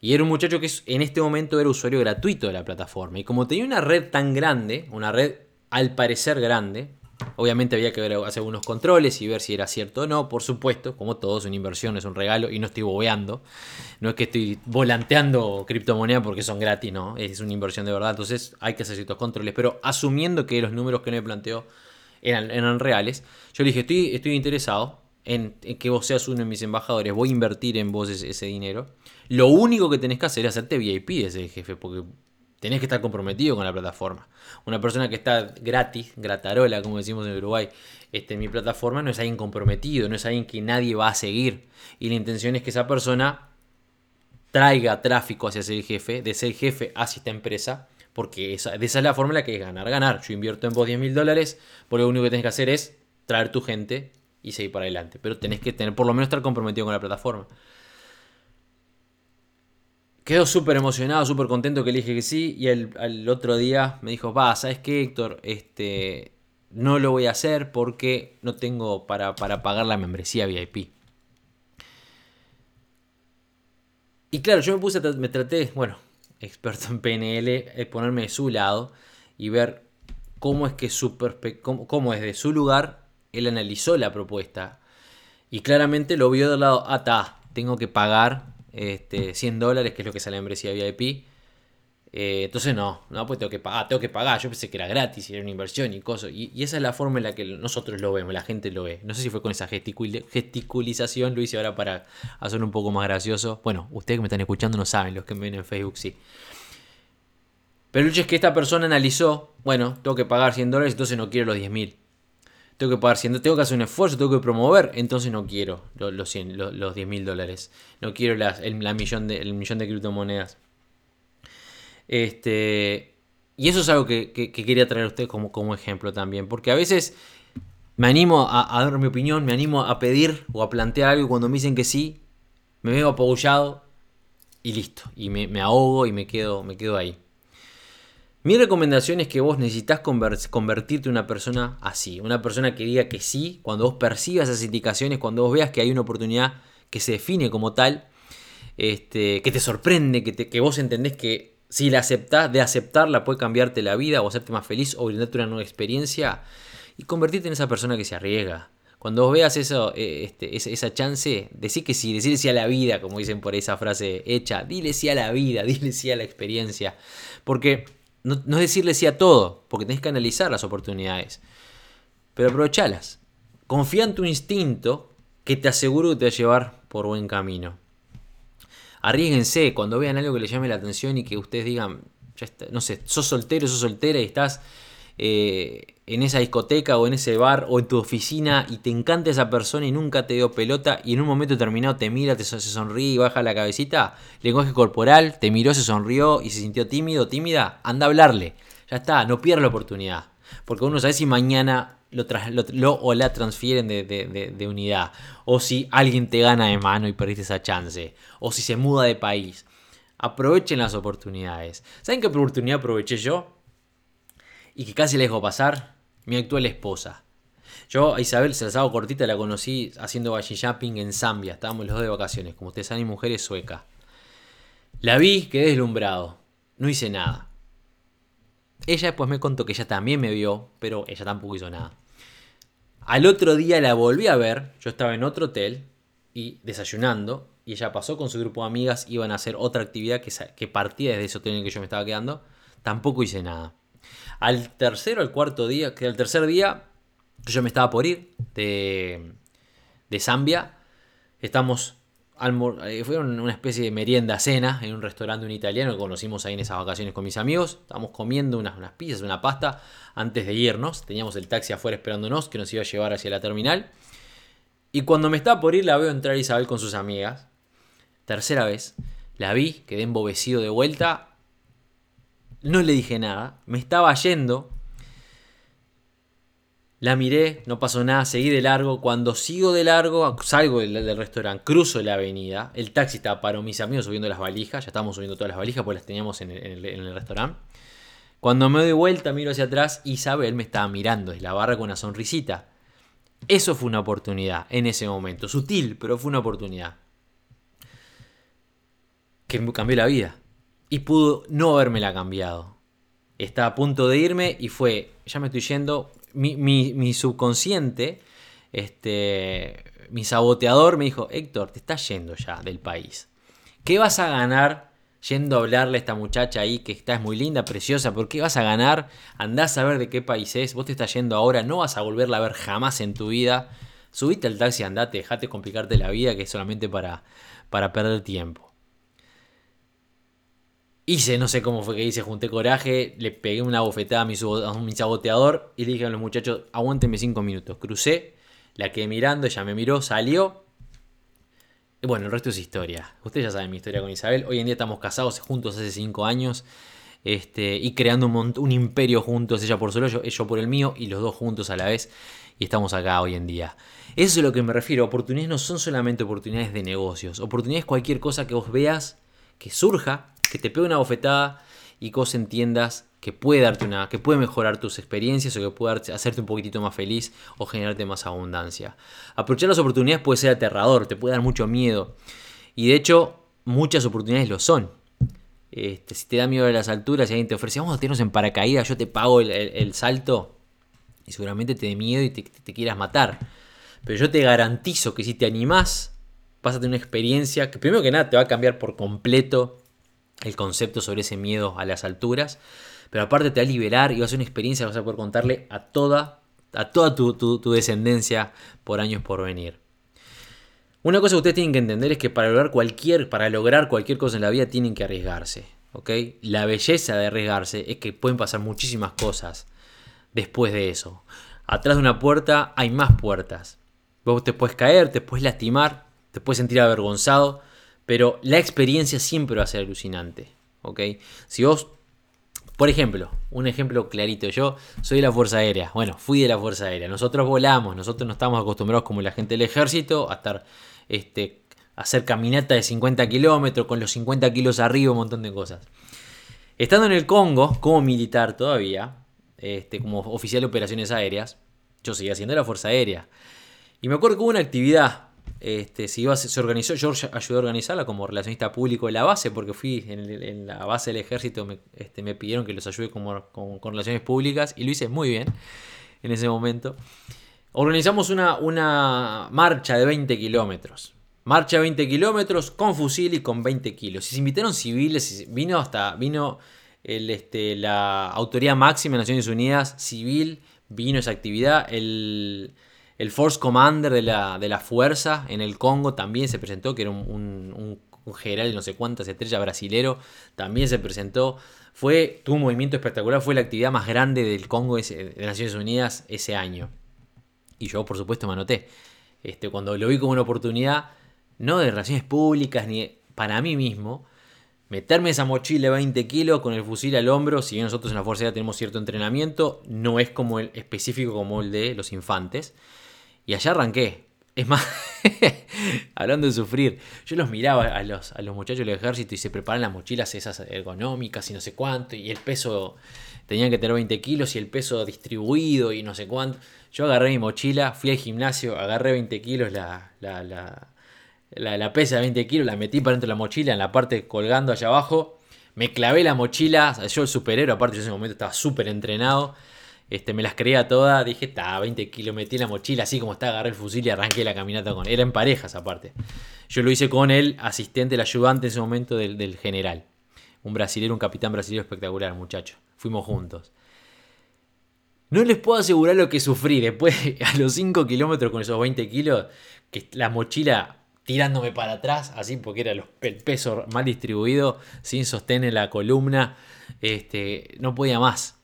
Y era un muchacho que en este momento era usuario gratuito de la plataforma. Y como tenía una red tan grande, una red al parecer grande, obviamente había que ver, hacer algunos controles y ver si era cierto o no. Por supuesto, como todo, es una inversión, es un regalo y no estoy bobeando. No es que estoy volanteando criptomonedas porque son gratis, no. Es una inversión de verdad. Entonces hay que hacer ciertos controles. Pero asumiendo que los números que me planteó eran, eran reales, yo le dije, estoy, estoy interesado en, que vos seas uno de mis embajadores, voy a invertir en vos ese, dinero. Lo único que tenés que hacer es hacerte VIP de ese jefe, porque tenés que estar comprometido con la plataforma. Una persona que está gratis, gratarola, como decimos en Uruguay, este, en mi plataforma, no es alguien comprometido, no es alguien que nadie va a seguir. Y la intención es que esa persona traiga tráfico hacia ser jefe, de ser jefe hacia esta empresa, porque esa, de esa es la fórmula que es ganar, ganar. Yo invierto en vos 10 mil dólares, por lo único que tenés que hacer es traer tu gente y seguir para adelante. Pero tenés que tener, por lo menos estar comprometido con la plataforma. Quedó súper emocionado, súper contento que le dije que sí. Y el, otro día me dijo, va, ¿sabes qué, Héctor? Este, no lo voy a hacer porque no tengo para, para pagar la membresía VIP. Y claro, yo me puse, me traté, bueno, experto en PNL, es ponerme de su lado y ver cómo es que su cómo, cómo desde su lugar él analizó la propuesta. Y claramente lo vio del lado, ah, tengo que pagar este, 100 dólares, que es lo que sale la membresía VIP. Eh, entonces no, no, pues tengo que pagar, tengo que pagar. Yo pensé que era gratis, era una inversión y cosas. Y, esa es la forma en la que nosotros lo vemos, la gente lo ve. No sé si fue con esa gesticulización, lo hice ahora para hacerlo un poco más gracioso. Bueno, ustedes que me están escuchando no saben, los que me ven en Facebook sí. Pero el es que esta persona analizó, bueno, tengo que pagar 100 dólares, entonces no quiero los 10 mil tengo que pagar tengo que hacer un esfuerzo, tengo que promover, entonces no quiero los, los, 10 mil dólares. No quiero el, millón de, millón de criptomonedas. Este, y eso es algo que, quería traer a ustedes como, como, ejemplo también. Porque a veces me animo a, dar mi opinión, me animo a pedir o a plantear algo y cuando me dicen que sí, me veo apoyado y listo. Y me, me ahogo y me quedo, me quedo ahí. Mi recomendación es que vos necesitas convertirte en una persona así, una persona que diga que sí, cuando vos percibas esas indicaciones, cuando vos veas que hay una oportunidad que se define como tal, este, que te sorprende, que, que vos entendés que si la aceptás, de aceptarla puede cambiarte la vida o hacerte más feliz o brindarte una nueva experiencia y convertirte en esa persona que se arriesga. Cuando vos veas eso, eh, este, esa chance, decir que sí, decir sí a la vida, como dicen por esa frase hecha, dile sí a la vida, dile sí a la experiencia. Porque no, es decirle sí a todo, porque tenés que analizar las oportunidades. Pero aprovechalas. Confía en tu instinto, que te aseguro que te va a llevar por buen camino. Arriesguense cuando vean algo que les llame la atención y que ustedes digan, no sé, sos soltero, sos soltera y estás eh, en esa discoteca o en ese bar o en tu oficina y te encanta esa persona y nunca te dio pelota y en un momento determinado te mira, te se sonríe y baja la cabecita, lenguaje corporal, te miró, se sonrió y se sintió tímido, tímida, anda a hablarle. Ya está, no pierdas la oportunidad. Porque uno sabe si mañana lo, o la transfieren de, de, unidad. O si alguien te gana de mano y perdiste esa chance. O si se muda de país. Aprovechen las oportunidades. ¿Saben qué oportunidad aproveché yo? Y que casi le dejo pasar, mi actual esposa. Yo a Isabel se las hago cortita, la conocí haciendo bungee jumping en Zambia, estábamos los dos de vacaciones, como ustedes saben, mujer es sueca. La vi, quedé deslumbrado, no hice nada. Ella después me contó que ella también me vio, pero ella tampoco hizo nada. Al otro día la volví a ver, yo estaba en otro hotel y desayunando, y ella pasó con su grupo de amigas, iban a hacer otra actividad que, que partía desde ese hotel en el que yo me estaba quedando, tampoco hice nada. Al tercero, al cuarto día, que al tercer día, yo me estaba por ir de, de Zambia. Estamos eh, fue una especie de merienda cena en un restaurante un italiano que conocimos ahí en esas vacaciones con mis amigos. Estábamos comiendo unas, unas pizzas, una pasta antes de irnos. Teníamos el taxi afuera esperándonos que nos iba a llevar hacia la terminal. Y cuando me estaba por ir la veo entrar Isabel con sus amigas. Tercera vez. La vi, quedé embobecido de vuelta no le dije nada, me estaba yendo. La miré, no pasó nada, seguí de largo. Cuando sigo de largo, salgo del, restaurante, cruzo la avenida. El taxi estaba paró, mis amigos subiendo las valijas. Ya estábamos subiendo todas las valijas, pues las teníamos en el, restaurante. Cuando me doy vuelta, miro hacia atrás, Isabel me estaba mirando desde la barra con una sonrisita. Eso fue una oportunidad en ese momento. Sutil, pero fue una oportunidad. Que me cambió la vida y pudo no la cambiado. Estaba a punto de irme y fue, ya me estoy yendo, mi, subconsciente, este, mi saboteador me dijo, Héctor, te estás yendo ya del país. ¿Qué vas a ganar yendo a hablarle a esta muchacha ahí que está es muy linda, preciosa? ¿Por qué vas a ganar? Andás a ver de qué país es, vos te estás yendo ahora, no vas a volverla a ver jamás en tu vida. Subite al taxi, andate, dejate complicarte la vida que es solamente para, para perder tiempo. Hice, no sé cómo fue que hice, junté coraje, le pegué una bofetada a mi, saboteador y le dije a los muchachos, aguántenme cinco minutos. Crucé, la quedé mirando, ella me miró, salió. Y bueno, el resto es historia. Ustedes ya saben mi historia con Isabel. Hoy en día estamos casados juntos hace 5 años. Este, y creando un, un, imperio juntos, ella por su yo, yo por el mío, y los dos juntos a la vez, y estamos acá hoy en día. Eso es a lo que me refiero, oportunidades no son solamente oportunidades de negocios, oportunidades cualquier cosa que vos veas, que surja, que te pegue una bofetada y que vos entiendas que puede darte una, que puede mejorar tus experiencias o que puede hacerte un poquitito más feliz o generarte más abundancia. Aprovechar las oportunidades puede ser aterrador, te puede dar mucho miedo. Y de hecho, muchas oportunidades lo son. Este, si te da miedo a las alturas y alguien te ofrece, vamos a en paracaídas, yo te pago el, salto, y seguramente te dé miedo y te, te, quieras matar. Pero yo te garantizo que si te animás, vas a tener una experiencia que primero que nada te va a cambiar por completo el concepto sobre ese miedo a las alturas. Pero aparte te va a liberar y va a ser una experiencia que vas a poder contarle a toda, a toda tu, tu descendencia por años por venir. Una cosa que ustedes tienen que entender es que para lograr cualquier, para lograr cualquier cosa en la vida tienen que arriesgarse. ¿ok? La belleza de arriesgarse es que pueden pasar muchísimas cosas después de eso. Atrás de una puerta hay más puertas. Vos te puedes caer, te puedes lastimar, te puedes sentir avergonzado, pero la experiencia siempre va a ser alucinante. ¿ok? Si vos, por ejemplo, un ejemplo clarito, yo soy de la Fuerza Aérea, bueno, fui de la Fuerza Aérea, nosotros volamos, nosotros no estamos acostumbrados como la gente del ejército a estar este, hacer caminata de 50 kilómetros, con los 50 kilos arriba, un montón de cosas. Estando en el Congo, como militar todavía, este, como oficial de operaciones aéreas, yo seguía haciendo la Fuerza Aérea. Y me acuerdo que hubo una actividad, este, se, organizó, yo ayudé a organizarla como relacionista público de la base, porque fui en, la base del ejército, me, este, pidieron que los ayude como, con, relaciones públicas y lo hice muy bien en ese momento. Organizamos una, marcha de 20 kilómetros. Marcha de 20 kilómetros con fusil y con 20 kilos. Y se invitaron civiles, vino hasta, vino este, la Autoridad Máxima de Naciones Unidas Civil, vino esa actividad. El, el Force Commander de la, de la, Fuerza en el Congo también se presentó, que era un, un, general de no sé cuántas estrellas brasilero, también se presentó. Fue, tuvo un movimiento espectacular, fue la actividad más grande del Congo de Naciones Unidas ese año. Y yo, por supuesto, me anoté. Este, cuando lo vi como una oportunidad, no de relaciones públicas, ni para mí mismo, meterme esa mochila de 20 kilos con el fusil al hombro, si bien nosotros en la Fuerza Aérea tenemos cierto entrenamiento, no es como el específico como el de los infantes. Y allá arranqué. Es más, hablando de sufrir, yo los miraba a los, a los muchachos del ejército y se preparan las mochilas esas ergonómicas y no sé cuánto, y el peso, tenían que tener 20 kilos y el peso distribuido y no sé cuánto. Yo agarré mi mochila, fui al gimnasio, agarré 20 kilos, la, la, la, pesa de 20 kilos, la metí para dentro de la mochila, en la parte colgando allá abajo. Me clavé la mochila, yo el superhéroe, aparte yo en ese momento estaba súper entrenado. Este, me las creía todas, dije, está, 20 kilos, metí la mochila, así como está, agarré el fusil y arranqué la caminata con él. Era en parejas aparte. Yo lo hice con el asistente, el ayudante en ese momento del, general. Un brasilero, un capitán brasileño espectacular, muchacho. Fuimos juntos. No les puedo asegurar lo que sufrí después, a los 5 kilómetros con esos 20 kilos, que la mochila tirándome para atrás, así porque era el peso mal distribuido, sin sostén en la columna, este, no podía más.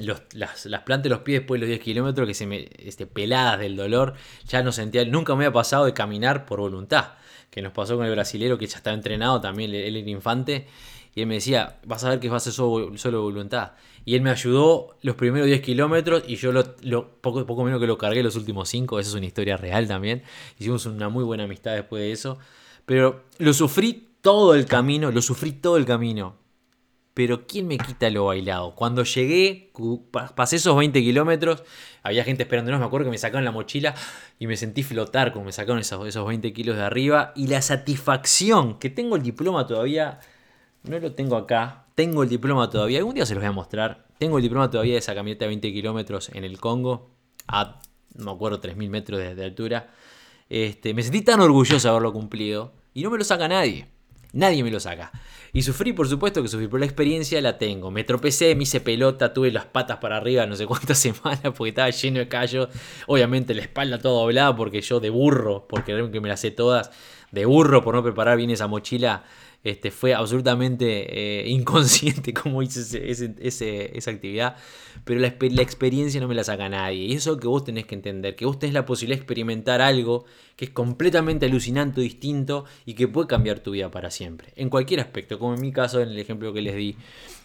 Las, plantas de los pies después de los 10 kilómetros que se me este, peladas del dolor, ya no sentía, nunca me había pasado de caminar por voluntad, que nos pasó con el brasilero que ya estaba entrenado, también él era infante, y él me decía, vas a ver que vas a solo, solo voluntad. Y él me ayudó los primeros 10 kilómetros y yo lo, poco, poco menos que lo cargué los últimos 5. Esa es una historia real también. Hicimos una muy buena amistad después de eso. Pero lo sufrí todo el camino, lo sufrí todo el camino. Pero ¿quién me quita lo bailado? Cuando llegué, pasé esos 20 kilómetros, había gente esperándonos, me acuerdo que me sacaron la mochila y me sentí flotar como me sacaron esos, esos 20 kilos de arriba. Y la satisfacción, que tengo el diploma todavía, no lo tengo acá, tengo el diploma todavía, algún día se los voy a mostrar. Tengo el diploma todavía de esa camioneta de 20 kilómetros en el Congo, a, no me acuerdo, 3.000 metros de, altura. Este, me sentí tan orgulloso de haberlo cumplido y no me lo saca nadie. Nadie me lo saca. Y sufrí, por supuesto que sufrí, pero la experiencia la tengo. Me tropecé, me hice pelota, tuve las patas para arriba no sé cuántas semanas porque estaba lleno de callos. Obviamente la espalda toda doblada porque yo de burro, porque que me las sé todas, de burro por no preparar bien esa mochila, Este, fue absolutamente eh, inconsciente como hice ese- esa actividad, pero la, la experiencia no me la saca nadie. Y eso que vos tenés que entender, que vos tenés la posibilidad de experimentar algo que es completamente alucinante, distinto y que puede cambiar tu vida para siempre. En cualquier aspecto, como en mi caso, en el ejemplo que les di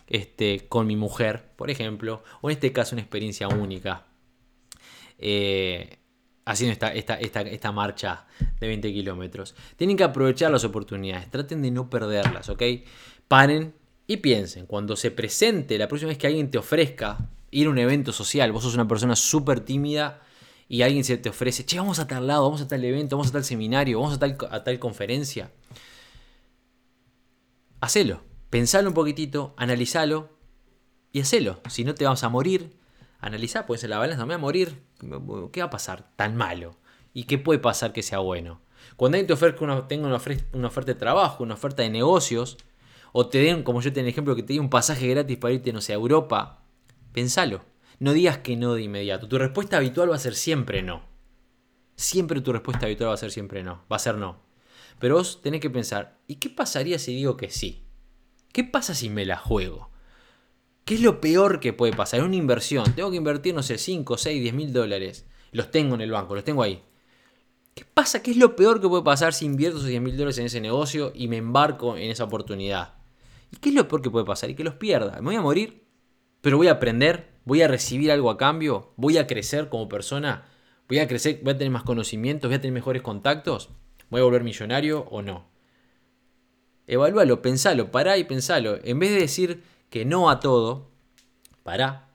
este, con mi mujer, por ejemplo, o en este caso una experiencia única. Eh, haciendo esta, esta, esta, marcha de 20 kilómetros. Tienen que aprovechar las oportunidades, traten de no perderlas, ¿ok? Paren y piensen, cuando se presente, la próxima vez que alguien te ofrezca ir a un evento social, vos sos una persona súper tímida y alguien se te ofrece, che, vamos a tal lado, vamos a tal evento, vamos a tal seminario, vamos a tal, conferencia. Hacelo, pensalo un poquitito, analizalo y hacelo. Si no te vas a morir, analizá, pues en la balanza, no me voy a morir, ¿qué va a pasar tan malo? ¿Y qué puede pasar que sea bueno? Cuando alguien te ofrezca una, tenga una, ofre- una oferta de trabajo, una oferta de negocios, o te den, como yo tengo el ejemplo, que te den un pasaje gratis para irte, no sé, a Europa, pensalo. No digas que no de inmediato. Tu respuesta habitual va a ser siempre no. Siempre tu respuesta habitual va a ser siempre no. Va a ser no. Pero vos tenés que pensar, ¿y qué pasaría si digo que sí? ¿Qué pasa si me la juego? ¿Qué es lo peor que puede pasar? Es una inversión. Tengo que invertir, no sé, 5, 6, 10 mil dólares. Los tengo en el banco, los tengo ahí. ¿Qué pasa? ¿Qué es lo peor que puede pasar si invierto esos 10 mil dólares en ese negocio y me embarco en esa oportunidad? ¿Y qué es lo peor que puede pasar? Y que los pierda. Me voy a morir, pero voy a aprender, voy a recibir algo a cambio, voy a crecer como persona, voy a crecer, voy a tener más conocimientos, voy a tener mejores contactos, voy a volver millonario o no. Evalúalo, pensalo, pará y pensalo. En vez de decir que no a todo, pará.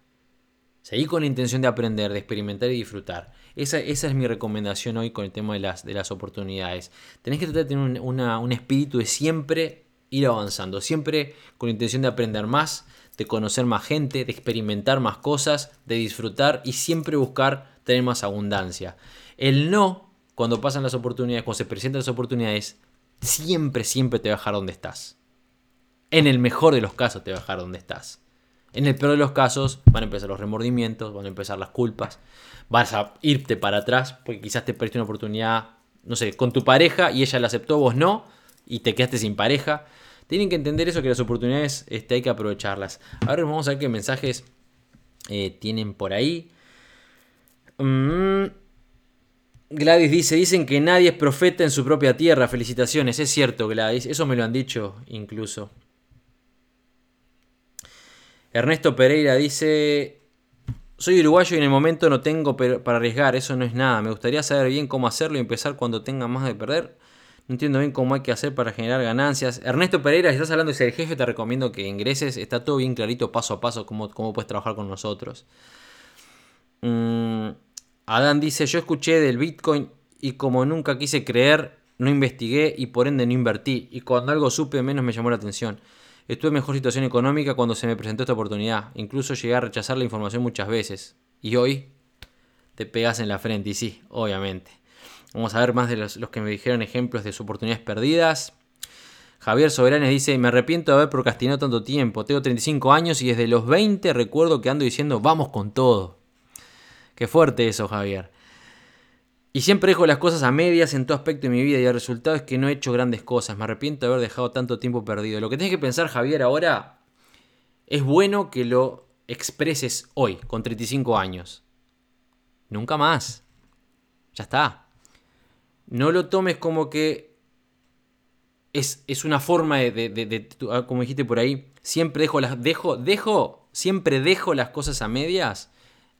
Seguí con la intención de aprender, de experimentar y disfrutar. Esa, esa es mi recomendación hoy con el tema de las, de las oportunidades. Tenés que tratar de tener un, un espíritu de siempre ir avanzando, siempre con la intención de aprender más, de conocer más gente, de experimentar más cosas, de disfrutar y siempre buscar tener más abundancia. El no, cuando pasan las oportunidades, cuando se presentan las oportunidades, siempre, siempre te va a dejar donde estás. En el mejor de los casos te va a dejar donde estás. En el peor de los casos van a empezar los remordimientos, van a empezar las culpas, vas a irte para atrás porque quizás te perdiste una oportunidad, no sé, con tu pareja y ella la aceptó, vos no, y te quedaste sin pareja. Tienen que entender eso, que las oportunidades este, hay que aprovecharlas. Ahora vamos a ver qué mensajes eh, tienen por ahí. Mm, Gladys dice, dicen que nadie es profeta en su propia tierra. Felicitaciones, es cierto Gladys, eso me lo han dicho incluso. Ernesto Pereira dice, soy uruguayo y en el momento no tengo para arriesgar, eso no es nada. Me gustaría saber bien cómo hacerlo y empezar cuando tenga más de perder. No entiendo bien cómo hay que hacer para generar ganancias. Ernesto Pereira, si estás hablando de ser jefe, te recomiendo que ingreses. Está todo bien clarito, paso a paso, cómo, cómo puedes trabajar con nosotros. Mm, Adán dice, yo escuché del Bitcoin y como nunca quise creer, no investigué y por ende no invertí. Y cuando algo supe menos me llamó la atención. Estuve en mejor situación económica cuando se me presentó esta oportunidad. Incluso llegué a rechazar la información muchas veces. Y hoy te pegas en la frente. Y sí, obviamente. Vamos a ver más de los, que me dijeron ejemplos de sus oportunidades perdidas. Javier Soberanes dice, me arrepiento de haber procrastinado tanto tiempo. Tengo 35 años y desde los 20 recuerdo que ando diciendo, vamos con todo. Qué fuerte eso, Javier. Y siempre dejo las cosas a medias en todo aspecto de mi vida y el resultado es que no he hecho grandes cosas. Me arrepiento de haber dejado tanto tiempo perdido. Lo que tienes que pensar, Javier, ahora es bueno que lo expreses hoy, con 35 años. Nunca más. Ya está. No lo tomes como que es, es una forma de, de- de- ah, como dijiste por ahí, siempre dejo las, dejo, dejo, siempre dejo las cosas a medias.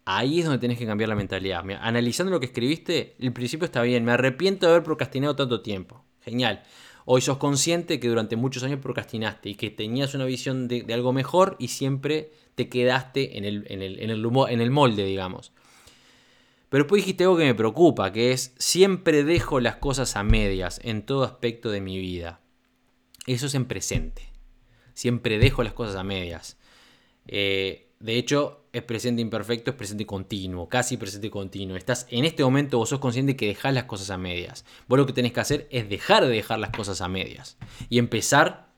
Ahí es donde tenés que cambiar la mentalidad. Analizando lo que escribiste, el principio está bien. Me arrepiento de haber procrastinado tanto tiempo. Genial. Hoy sos consciente que durante muchos años procrastinaste y que tenías una visión de, algo mejor y siempre te quedaste en el, en el, en el en el molde, digamos. Pero después dijiste algo que me preocupa, que es siempre dejo las cosas a medias en todo aspecto de mi vida. Eso es en presente. Siempre dejo las cosas a medias. Eh, de hecho, es presente imperfecto, es presente continuo, casi presente continuo. Estás en este momento, vos sos consciente que dejás las cosas a medias. Vos lo que tenés que hacer es dejar de dejar las cosas a medias y empezar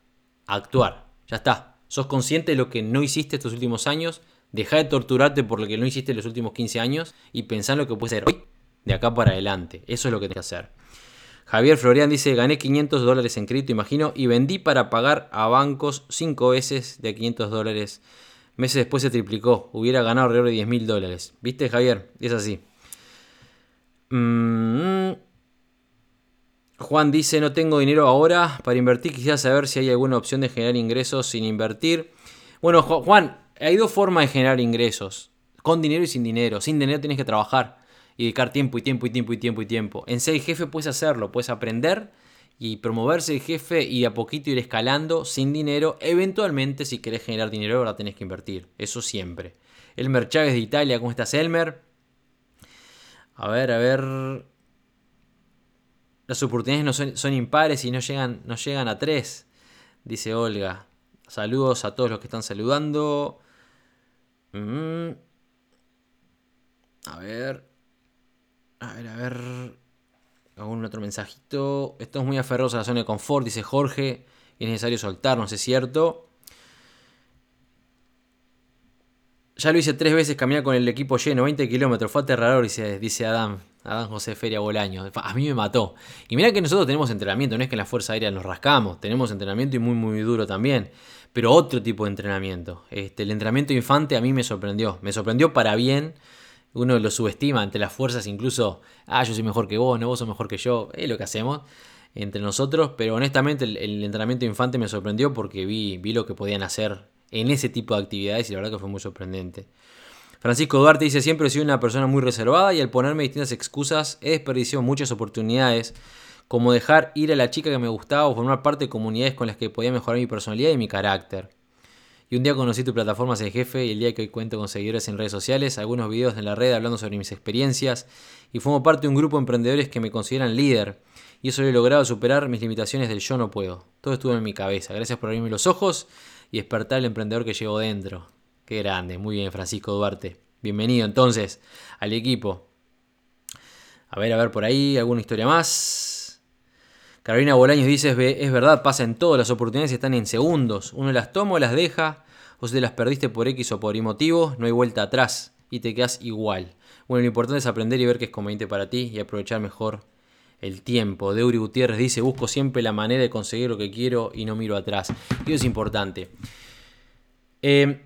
a actuar. Ya está. Sos consciente de lo que no hiciste estos últimos años. Deja de torturarte por lo que no hiciste los últimos 15 años y pensá en lo que puedes hacer hoy, de acá para adelante. Eso es lo que tenés que hacer. Javier Florian dice, gané 500 dólares en cripto, imagino, y vendí para pagar a bancos 5 veces de 500 dólares. Meses después se triplicó, hubiera ganado alrededor de 10 mil dólares. ¿Viste, Javier? Es así. Mm. Juan dice, no tengo dinero ahora para invertir, quisiera saber si hay alguna opción de generar ingresos sin invertir. Bueno, Juan, hay dos formas de generar ingresos, con dinero y sin dinero. Sin dinero tienes que trabajar y dedicar tiempo y tiempo y tiempo y tiempo y tiempo. En ser jefe puedes hacerlo, puedes aprender y promoverse el jefe y a poquito ir escalando sin dinero. Eventualmente, si querés generar dinero, ahora tenés que invertir. Eso siempre. Elmer Chávez de Italia, ¿cómo estás, Elmer? A ver, a ver. Las oportunidades no son, impares y no llegan, no llegan a tres, dice Olga. Saludos a todos los que están saludando. Mm. A ver. A ver, a ver. Otro mensajito. Estamos muy aferrados a la zona de confort, dice Jorge. Es necesario soltarnos, es cierto. Ya lo hice tres veces caminar con el equipo lleno, 20 kilómetros. Fue aterrador, dice, dice Adán. Adán José Feria Bolaño. A mí me mató. Y mira que nosotros tenemos entrenamiento, no es que en la Fuerza Aérea nos rascamos. Tenemos entrenamiento y muy, muy duro también. Pero otro tipo de entrenamiento. Este, el entrenamiento infante a mí me sorprendió. Me sorprendió para bien uno lo subestima ante las fuerzas, incluso, ah, yo soy mejor que vos, no, vos sos mejor que yo, es lo que hacemos entre nosotros, pero honestamente el, entrenamiento infante me sorprendió porque vi, vi lo que podían hacer en ese tipo de actividades y la verdad que fue muy sorprendente. Francisco Duarte dice, siempre he sido una persona muy reservada y al ponerme distintas excusas he desperdiciado muchas oportunidades, como dejar ir a la chica que me gustaba o formar parte de comunidades con las que podía mejorar mi personalidad y mi carácter. Y un día conocí tu plataforma el jefe y el día que hoy cuento con seguidores en redes sociales, algunos videos en la red hablando sobre mis experiencias y formo parte de un grupo de emprendedores que me consideran líder. Y eso lo he logrado superar mis limitaciones del yo no puedo. Todo estuvo en mi cabeza. Gracias por abrirme los ojos y despertar el emprendedor que llevo dentro. Qué grande. Muy bien, Francisco Duarte. Bienvenido entonces al equipo. A ver, a ver por ahí, alguna historia más. Carolina Bolaños dice, es verdad, pasa en todas las oportunidades están en segundos. Uno las toma o las deja, o si las perdiste por X o por Y motivo, no hay vuelta atrás y te quedas igual. Bueno, lo importante es aprender y ver qué es conveniente para ti y aprovechar mejor el tiempo. Deuri Gutiérrez dice, busco siempre la manera de conseguir lo que quiero y no miro atrás. Y eso es importante. Eh,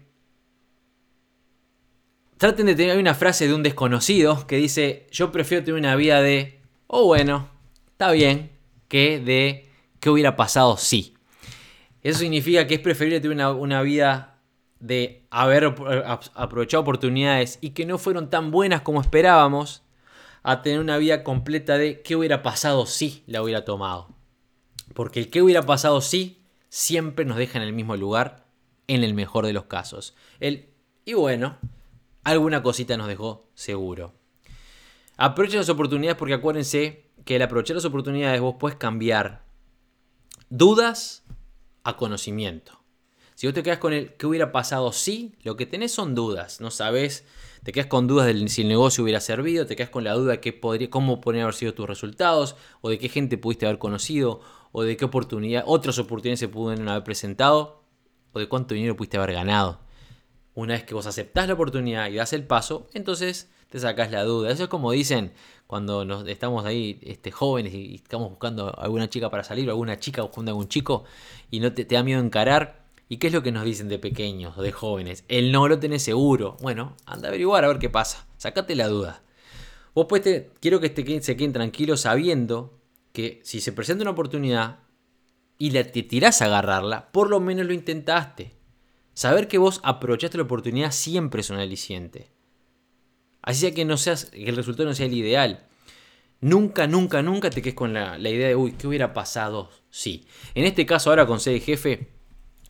traten de tener una frase de un desconocido que dice, yo prefiero tener una vida de, oh bueno, está bien, que de qué hubiera pasado si. Eso significa que es preferible tener una, vida de haber aprovechado oportunidades y que no fueron tan buenas como esperábamos, a tener una vida completa de qué hubiera pasado si la hubiera tomado. Porque el qué hubiera pasado si siempre nos deja en el mismo lugar en el mejor de los casos. El y bueno, alguna cosita nos dejó seguro. Aprovechen las oportunidades porque acuérdense que al aprovechar las oportunidades vos puedes cambiar dudas a conocimiento. Si vos te quedas con el qué hubiera pasado si, lo que tenés son dudas. No sabes, te quedas con dudas de si el negocio hubiera servido, te quedas con la duda de qué podría, cómo podrían haber sido tus resultados, o de qué gente pudiste haber conocido, o de qué oportunidad, otras oportunidades se pudieron haber presentado, o de cuánto dinero pudiste haber ganado. Una vez que vos aceptás la oportunidad y das el paso, entonces te sacas la duda. Eso es como dicen cuando nos, estamos ahí este, jóvenes y, estamos buscando alguna chica para salir o alguna chica buscando a algún chico y no te, da miedo encarar. ¿Y qué es lo que nos dicen de pequeños de jóvenes? El no lo tenés seguro. Bueno, anda a averiguar a ver qué pasa. Sacate la duda. Vos pues te, quiero que este, se queden tranquilos sabiendo que si se presenta una oportunidad y la, te tirás a agarrarla, por lo menos lo intentaste. Saber que vos aprovechaste la oportunidad siempre es un aliciente. Así sea que, no seas, que el resultado no sea el ideal. Nunca, nunca, nunca te quedes con la, idea de, uy, ¿qué hubiera pasado? Sí. En este caso, ahora con sede jefe,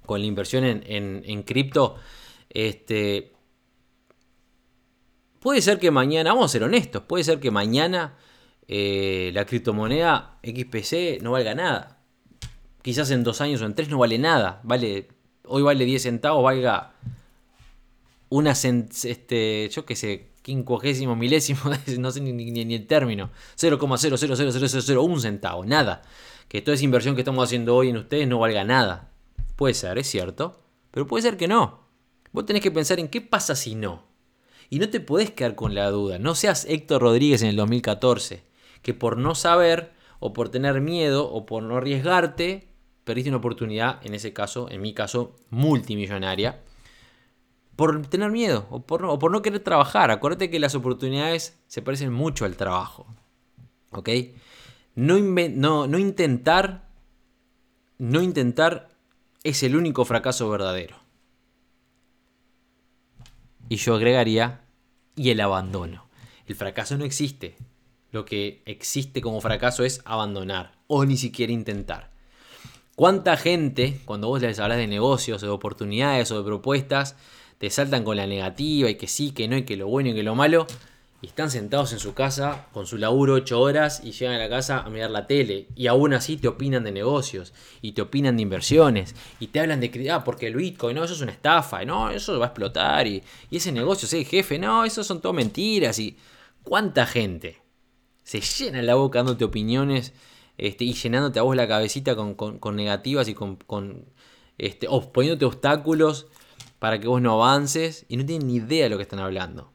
con la inversión en, cripto, este, puede ser que mañana, vamos a ser honestos, puede ser que mañana eh, la criptomoneda XPC no valga nada. Quizás en dos años o en tres no vale nada. Vale, hoy vale 10 centavos, valga una, este, yo qué sé, quincuagésimo milésimo, no sé ni, el término, 0,0000001 centavo, nada. Que toda esa inversión que estamos haciendo hoy en ustedes no valga nada. Puede ser, es cierto, pero puede ser que no. Vos tenés que pensar en qué pasa si no. Y no te podés quedar con la duda. No seas Héctor Rodríguez en el 2014, que por no saber o por tener miedo o por no arriesgarte, perdiste una oportunidad, en ese caso, en mi caso, multimillonaria, por tener miedo o por, no, querer trabajar. Acuérdate que las oportunidades se parecen mucho al trabajo. ¿Ok? No, no, no intentar, no intentar es el único fracaso verdadero. Y yo agregaría, y el abandono. El fracaso no existe. Lo que existe como fracaso es abandonar o ni siquiera intentar. ¿Cuánta gente, cuando vos les hablas de negocios o de oportunidades o de propuestas, te saltan con la negativa y que sí, que no, y que lo bueno y que lo malo? y están sentados en su casa con su laburo 8 horas y llegan a la casa a mirar la tele y aún así te opinan de negocios y te opinan de inversiones y te hablan de ah porque el Bitcoin no eso es una estafa no eso va a explotar y, ese negocio ese jefe no eso son todo mentiras y cuánta gente se llena la boca dándote opiniones este, y llenándote a vos la cabecita con, negativas y con, con este, poniéndote obstáculos para que vos no avances y no tienen ni idea de lo que están hablando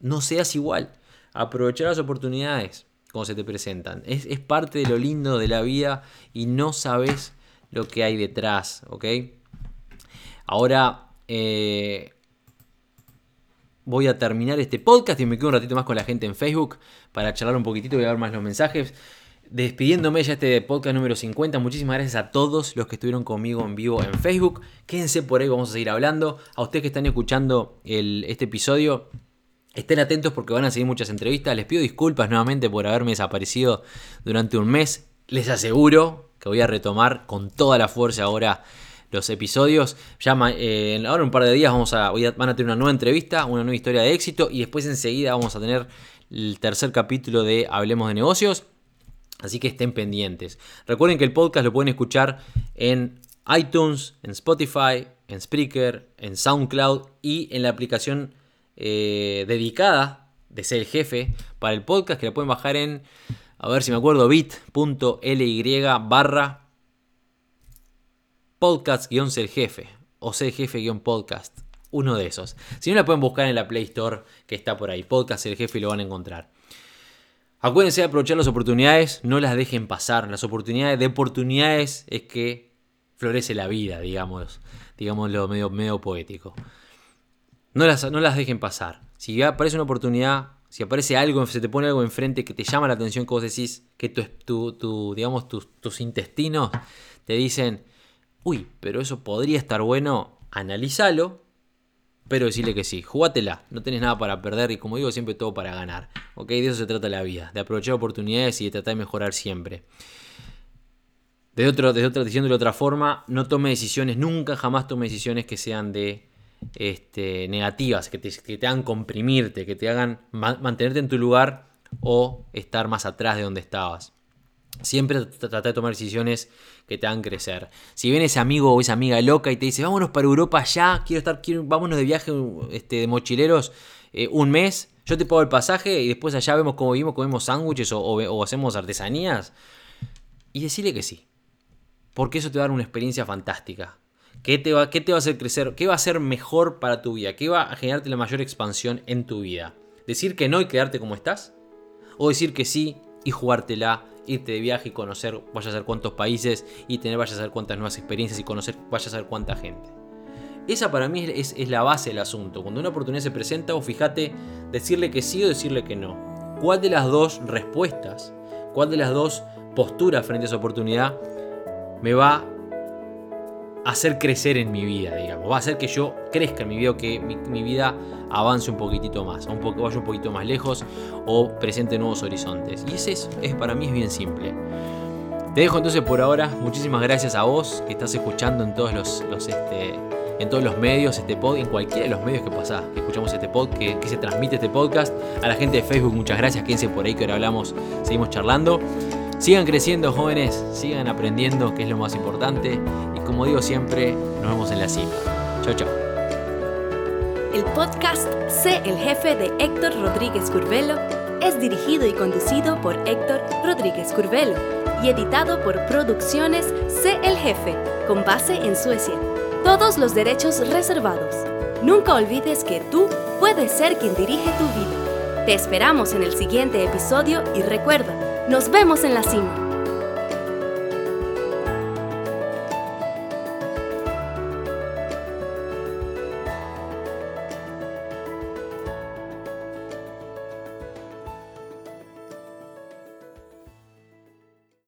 no seas igual. Aprovechar las oportunidades como se te presentan. Es, parte de lo lindo de la vida y no sabes lo que hay detrás, ¿ok? Ahora eh, voy a terminar este podcast y me quedo un ratito más con la gente en Facebook para charlar un poquitito y ver más los mensajes. Despidiéndome ya este podcast número 50, muchísimas gracias a todos los que estuvieron conmigo en vivo en Facebook. Quédense por ahí, vamos a seguir hablando. A ustedes que están escuchando este episodio, Estén atentos porque van a seguir muchas entrevistas. Les pido disculpas nuevamente por haberme desaparecido durante un mes. Les aseguro que voy a retomar con toda la fuerza ahora los episodios. Ya eh, ahora un par de días vamos a, van a tener una nueva entrevista, una nueva historia de éxito y después enseguida vamos a tener el tercer capítulo de Hablemos de negocios. Así que estén pendientes. Recuerden que el podcast lo pueden escuchar en iTunes, en Spotify, en Spreaker, en SoundCloud y en la aplicación eh, dedicada de ser el jefe para el podcast que la pueden bajar en, a ver si me acuerdo, bit.ly barra podcast-ser jefe o ser jefe-podcast. Uno de esos. Si no, la pueden buscar en la Play Store que está por ahí. Podcast el jefe y lo van a encontrar. Acuérdense de aprovechar las oportunidades, no las dejen pasar. Las oportunidades de oportunidades es que florece la vida, digamos, digámoslo medio, medio poético. No las, no las dejen pasar. Si aparece una oportunidad, si aparece algo, se te pone algo enfrente que te llama la atención, que vos decís que tu, tu, digamos, tus, tus intestinos te dicen, uy, pero eso podría estar bueno, analízalo, pero decirle que sí, jugátela, no tenés nada para perder y como digo, siempre todo para ganar. ¿Ok? De eso se trata la vida, de aprovechar oportunidades y de tratar de mejorar siempre. De otro, de otra, diciéndolo de otra forma, no tome decisiones, nunca jamás tome decisiones que sean de este, negativas, que te, que te, hagan comprimirte, que te hagan mantenerte en tu lugar o estar más atrás de donde estabas. Siempre trata de tomar decisiones que te hagan crecer. Si viene ese amigo o esa amiga loca y te dice, vámonos para Europa ya, quiero estar, quiero, vámonos de viaje este, de mochileros eh, un mes, yo te pago el pasaje y después allá vemos cómo vivimos, comemos sándwiches o, o, hacemos artesanías. Y decirle que sí. Porque eso te va a dar una experiencia fantástica. ¿Qué te, va, ¿Qué te va a hacer crecer? ¿Qué va a ser mejor para tu vida? ¿Qué va a generarte la mayor expansión en tu vida? ¿Decir que no y quedarte como estás? ¿O decir que sí y jugártela, irte de viaje y conocer vaya a ser cuántos países y tener vaya a ser cuántas nuevas experiencias y conocer vaya a ser cuánta gente? Esa para mí es, la base del asunto. Cuando una oportunidad se presenta, o fíjate decirle que sí o decirle que no. ¿Cuál de las dos respuestas, cuál de las dos posturas frente a esa oportunidad me va hacer crecer en mi vida, digamos. Va a hacer que yo crezca en mi vida, que mi, vida avance un poquitito más, vaya un poquito más lejos o presente nuevos horizontes. Y ese es, es, para mí es bien simple. Te dejo entonces por ahora. Muchísimas gracias a vos que estás escuchando en todos los, este, en todos los medios este podcast, en cualquiera de los medios que pasás, que escuchamos este podcast, que, que, se transmite este podcast. A la gente de Facebook, muchas gracias. Quédense por ahí que ahora hablamos, seguimos charlando. Sigan creciendo jóvenes, sigan aprendiendo, que es lo más importante. Y como digo siempre, nos vemos en la cima. Chao, chao. El podcast Sé el jefe de Héctor Rodríguez Curvelo es dirigido y conducido por Héctor Rodríguez Curvelo y editado por Producciones Sé el jefe, con base en Suecia. Todos los derechos reservados. Nunca olvides que tú puedes ser quien dirige tu vida. Te esperamos en el siguiente episodio y recuerda, Nos vemos en la cima.